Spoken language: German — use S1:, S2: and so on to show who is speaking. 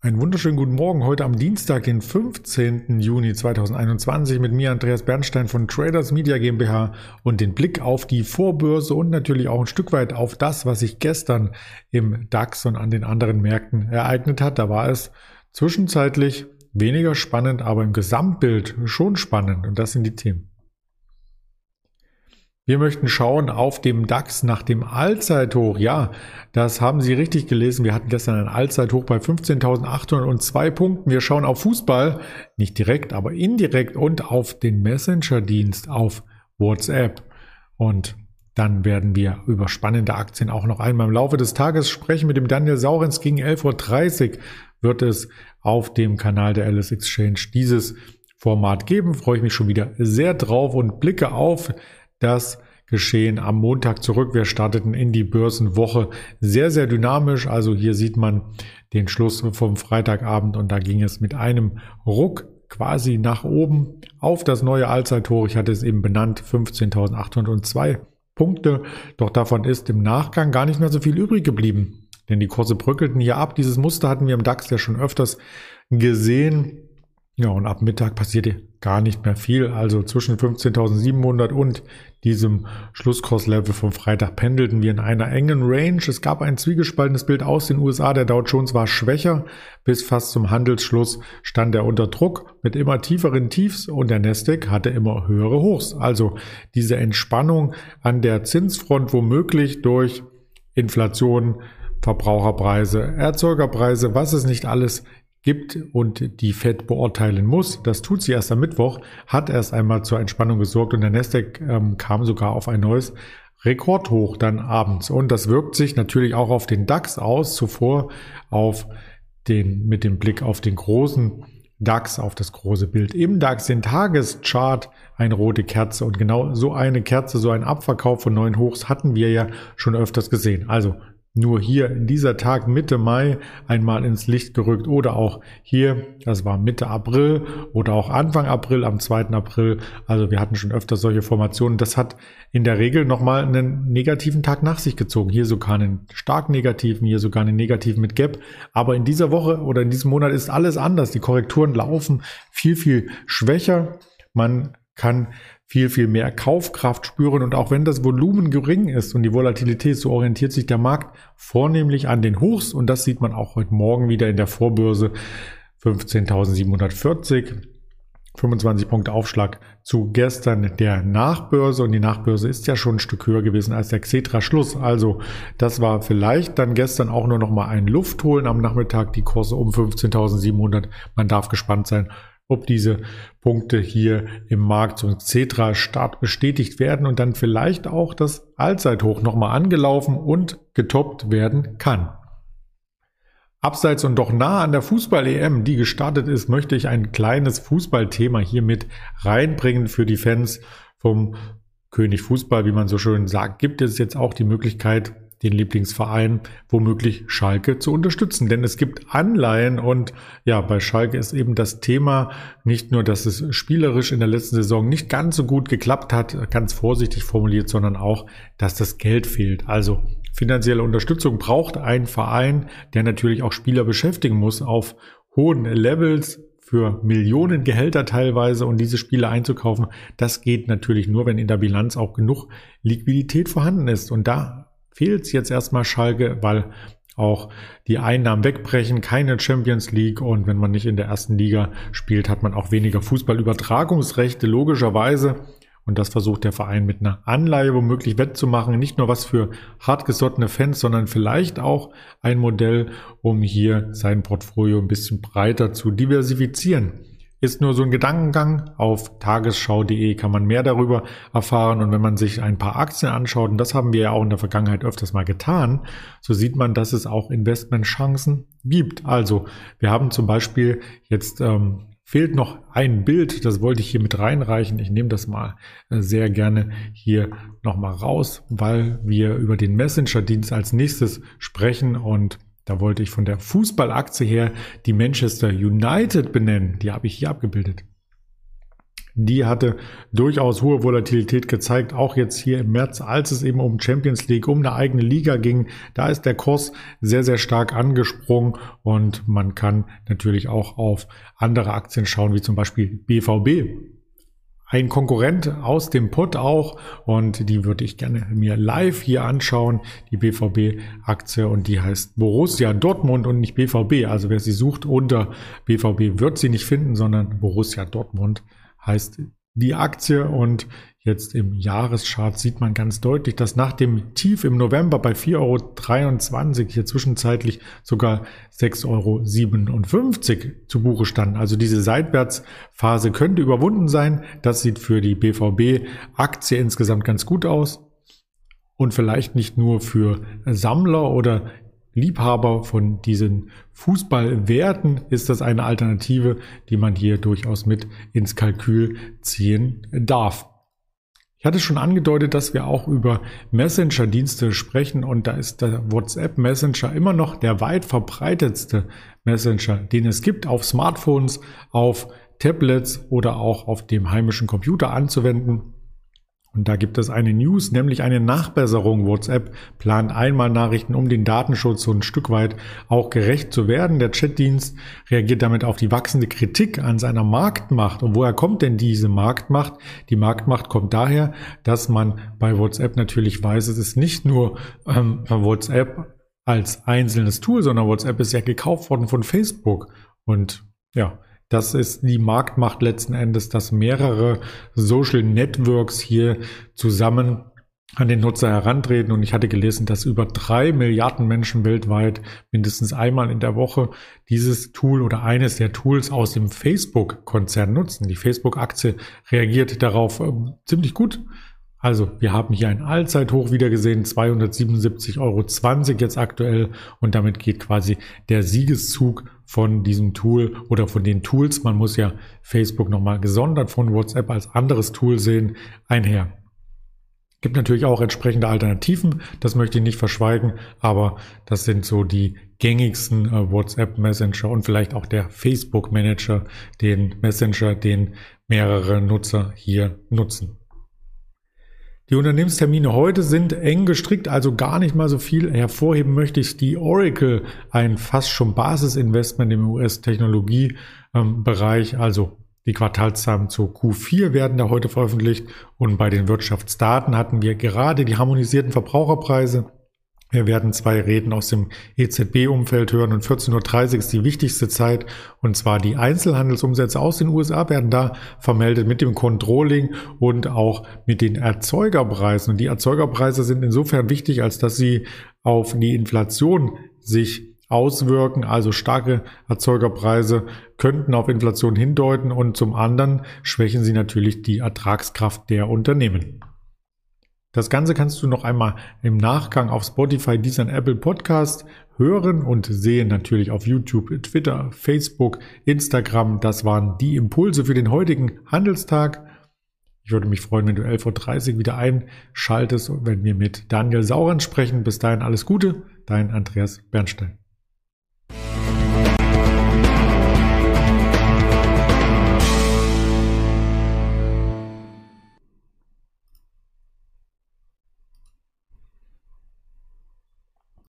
S1: Einen wunderschönen guten Morgen heute am Dienstag, den 15. Juni 2021 mit mir Andreas Bernstein von Traders Media GmbH und den Blick auf die Vorbörse und natürlich auch ein Stück weit auf das, was sich gestern im DAX und an den anderen Märkten ereignet hat. Da war es zwischenzeitlich weniger spannend, aber im Gesamtbild schon spannend und das sind die Themen. Wir möchten schauen auf dem DAX nach dem Allzeithoch. Ja, das haben Sie richtig gelesen. Wir hatten gestern ein Allzeithoch bei 15.802 Punkten. Wir schauen auf Fußball, nicht direkt, aber indirekt und auf den Messenger-Dienst auf WhatsApp. Und dann werden wir über spannende Aktien auch noch einmal im Laufe des Tages sprechen. Mit dem Daniel Saurens gegen 11.30 Uhr wird es auf dem Kanal der Alice Exchange dieses Format geben. Freue ich mich schon wieder sehr drauf und blicke auf das Geschehen am Montag zurück. Wir starteten in die Börsenwoche sehr, sehr dynamisch. Also hier sieht man den Schluss vom Freitagabend und da ging es mit einem Ruck quasi nach oben auf das neue Allzeithoch. Ich hatte es eben benannt, 15.802 Punkte. Doch davon ist im Nachgang gar nicht mehr so viel übrig geblieben. Denn die Kurse bröckelten hier ab. Dieses Muster hatten wir im DAX ja schon öfters gesehen. Ja, und ab Mittag passierte gar nicht mehr viel. Also zwischen 15.700 und diesem Schlusskurslevel vom Freitag pendelten wir in einer engen Range. Es gab ein zwiegespaltenes Bild aus den USA. Der Dow Jones war schwächer. Bis fast zum Handelsschluss stand er unter Druck mit immer tieferen Tiefs und der Nasdaq hatte immer höhere Hochs. Also diese Entspannung an der Zinsfront womöglich durch Inflation, Verbraucherpreise, Erzeugerpreise, was es nicht alles gibt und die Fed beurteilen muss, das tut sie erst am Mittwoch, hat erst einmal zur Entspannung gesorgt und der Nasdaq ähm, kam sogar auf ein neues Rekordhoch dann abends. Und das wirkt sich natürlich auch auf den DAX aus, zuvor auf den, mit dem Blick auf den großen DAX, auf das große Bild. Im DAX, den Tageschart, eine rote Kerze. Und genau so eine Kerze, so ein Abverkauf von neuen Hochs hatten wir ja schon öfters gesehen. Also nur hier in dieser Tag Mitte Mai einmal ins Licht gerückt oder auch hier, das war Mitte April oder auch Anfang April, am 2. April. Also wir hatten schon öfter solche Formationen. Das hat in der Regel nochmal einen negativen Tag nach sich gezogen. Hier sogar einen stark negativen, hier sogar einen negativen mit Gap. Aber in dieser Woche oder in diesem Monat ist alles anders. Die Korrekturen laufen viel, viel schwächer. Man kann viel, viel mehr Kaufkraft spüren. Und auch wenn das Volumen gering ist und die Volatilität, so orientiert sich der Markt vornehmlich an den Hochs. Und das sieht man auch heute Morgen wieder in der Vorbörse 15.740. 25 Punkte Aufschlag zu gestern der Nachbörse und die Nachbörse ist ja schon ein Stück höher gewesen als der Xetra Schluss. Also das war vielleicht dann gestern auch nur noch mal ein Luftholen am Nachmittag die Kurse um 15.700. Man darf gespannt sein, ob diese Punkte hier im Markt zum Cetra Start bestätigt werden und dann vielleicht auch das Allzeithoch nochmal angelaufen und getoppt werden kann. Abseits und doch nah an der Fußball-EM, die gestartet ist, möchte ich ein kleines Fußballthema hier mit reinbringen für die Fans vom König Fußball, wie man so schön sagt. Gibt es jetzt auch die Möglichkeit, den Lieblingsverein, womöglich Schalke zu unterstützen. Denn es gibt Anleihen und ja, bei Schalke ist eben das Thema nicht nur, dass es spielerisch in der letzten Saison nicht ganz so gut geklappt hat, ganz vorsichtig formuliert, sondern auch, dass das Geld fehlt. Also finanzielle Unterstützung braucht ein Verein, der natürlich auch Spieler beschäftigen muss auf hohen Levels, für Millionen Gehälter teilweise und diese Spiele einzukaufen, das geht natürlich nur, wenn in der Bilanz auch genug Liquidität vorhanden ist. Und da fehlt es jetzt erstmal Schalke, weil auch die Einnahmen wegbrechen, keine Champions League und wenn man nicht in der ersten Liga spielt, hat man auch weniger Fußballübertragungsrechte, logischerweise. Und das versucht der Verein mit einer Anleihe womöglich wettzumachen. Nicht nur was für hartgesottene Fans, sondern vielleicht auch ein Modell, um hier sein Portfolio ein bisschen breiter zu diversifizieren. Ist nur so ein Gedankengang. Auf tagesschau.de kann man mehr darüber erfahren. Und wenn man sich ein paar Aktien anschaut, und das haben wir ja auch in der Vergangenheit öfters mal getan, so sieht man, dass es auch Investmentchancen gibt. Also wir haben zum Beispiel jetzt ähm, fehlt noch ein Bild, das wollte ich hier mit reinreichen. Ich nehme das mal äh, sehr gerne hier nochmal raus, weil wir über den Messenger-Dienst als nächstes sprechen und da wollte ich von der Fußballaktie her die Manchester United benennen. Die habe ich hier abgebildet. die hatte durchaus hohe Volatilität gezeigt, auch jetzt hier im März, als es eben um Champions League, um eine eigene Liga ging. Da ist der Kurs sehr, sehr stark angesprungen und man kann natürlich auch auf andere Aktien schauen, wie zum Beispiel BVB ein Konkurrent aus dem Pott auch und die würde ich gerne mir live hier anschauen, die BVB-Aktie und die heißt Borussia Dortmund und nicht BVB. Also wer sie sucht unter BVB wird sie nicht finden, sondern Borussia Dortmund heißt die Aktie und jetzt im Jahreschart sieht man ganz deutlich, dass nach dem Tief im November bei 4,23 Euro hier zwischenzeitlich sogar 6,57 Euro zu Buche standen. Also diese Seitwärtsphase könnte überwunden sein. Das sieht für die BVB-Aktie insgesamt ganz gut aus. Und vielleicht nicht nur für Sammler oder Liebhaber von diesen Fußballwerten ist das eine Alternative, die man hier durchaus mit ins Kalkül ziehen darf. Ich hatte schon angedeutet, dass wir auch über Messenger-Dienste sprechen und da ist der WhatsApp Messenger immer noch der weit verbreitetste Messenger, den es gibt auf Smartphones, auf Tablets oder auch auf dem heimischen Computer anzuwenden. Und da gibt es eine News, nämlich eine Nachbesserung. WhatsApp plant einmal Nachrichten, um den Datenschutz so ein Stück weit auch gerecht zu werden. Der Chatdienst reagiert damit auf die wachsende Kritik an seiner Marktmacht. Und woher kommt denn diese Marktmacht? Die Marktmacht kommt daher, dass man bei WhatsApp natürlich weiß, es ist nicht nur ähm, WhatsApp als einzelnes Tool, sondern WhatsApp ist ja gekauft worden von Facebook. Und ja, das ist die Marktmacht letzten Endes, dass mehrere Social Networks hier zusammen an den Nutzer herantreten. Und ich hatte gelesen, dass über drei Milliarden Menschen weltweit mindestens einmal in der Woche dieses Tool oder eines der Tools aus dem Facebook-Konzern nutzen. Die Facebook-Aktie reagiert darauf äh, ziemlich gut. Also wir haben hier ein Allzeithoch wieder gesehen, 277,20 Euro jetzt aktuell und damit geht quasi der Siegeszug von diesem Tool oder von den Tools, man muss ja Facebook nochmal gesondert von WhatsApp als anderes Tool sehen, einher. Gibt natürlich auch entsprechende Alternativen, das möchte ich nicht verschweigen, aber das sind so die gängigsten äh, WhatsApp Messenger und vielleicht auch der Facebook Manager, den Messenger, den mehrere Nutzer hier nutzen. Die Unternehmenstermine heute sind eng gestrickt, also gar nicht mal so viel. Hervorheben möchte ich die Oracle, ein fast schon Basisinvestment im US-Technologiebereich, also die Quartalszahlen zu Q4 werden da heute veröffentlicht. Und bei den Wirtschaftsdaten hatten wir gerade die harmonisierten Verbraucherpreise wir werden zwei Reden aus dem EZB-Umfeld hören und 14.30 Uhr ist die wichtigste Zeit und zwar die Einzelhandelsumsätze aus den USA werden da vermeldet mit dem Controlling und auch mit den Erzeugerpreisen. Und die Erzeugerpreise sind insofern wichtig, als dass sie auf die Inflation sich auswirken. Also starke Erzeugerpreise könnten auf Inflation hindeuten und zum anderen schwächen sie natürlich die Ertragskraft der Unternehmen. Das Ganze kannst du noch einmal im Nachgang auf Spotify, Deezer Apple Podcast hören und sehen natürlich auf YouTube, Twitter, Facebook, Instagram. Das waren die Impulse für den heutigen Handelstag. Ich würde mich freuen, wenn du 11.30 Uhr wieder einschaltest und wenn wir mit Daniel Sauren sprechen. Bis dahin alles Gute, dein Andreas Bernstein.